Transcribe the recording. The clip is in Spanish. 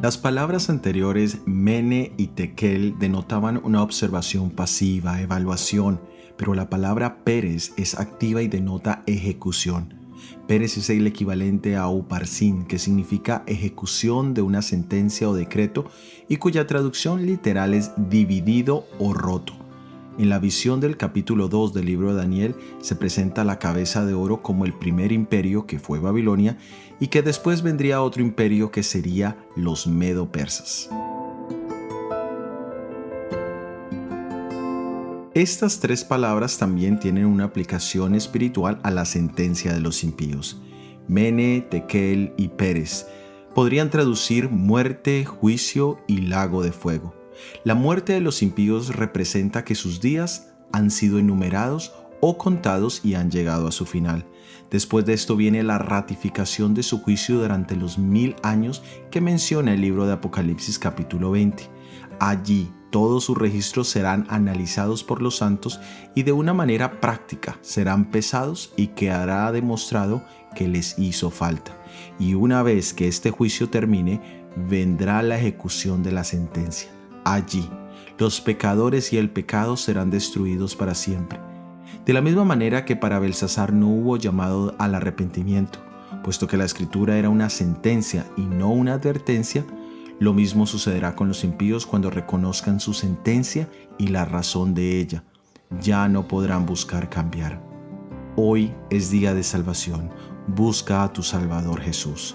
Las palabras anteriores mene y tekel denotaban una observación pasiva, evaluación, pero la palabra Pérez es activa y denota ejecución. Pérez es el equivalente a uparsin, que significa ejecución de una sentencia o decreto y cuya traducción literal es dividido o roto. En la visión del capítulo 2 del libro de Daniel se presenta la cabeza de oro como el primer imperio que fue Babilonia y que después vendría otro imperio que sería los medo-persas. Estas tres palabras también tienen una aplicación espiritual a la sentencia de los impíos. Mene, Tekel y Pérez podrían traducir muerte, juicio y lago de fuego. La muerte de los impíos representa que sus días han sido enumerados o contados y han llegado a su final. Después de esto viene la ratificación de su juicio durante los mil años que menciona el libro de Apocalipsis capítulo 20. Allí todos sus registros serán analizados por los santos y de una manera práctica serán pesados y quedará demostrado que les hizo falta. Y una vez que este juicio termine, vendrá la ejecución de la sentencia allí. Los pecadores y el pecado serán destruidos para siempre. De la misma manera que para Belsasar no hubo llamado al arrepentimiento, puesto que la escritura era una sentencia y no una advertencia, lo mismo sucederá con los impíos cuando reconozcan su sentencia y la razón de ella. Ya no podrán buscar cambiar. Hoy es día de salvación. Busca a tu Salvador Jesús.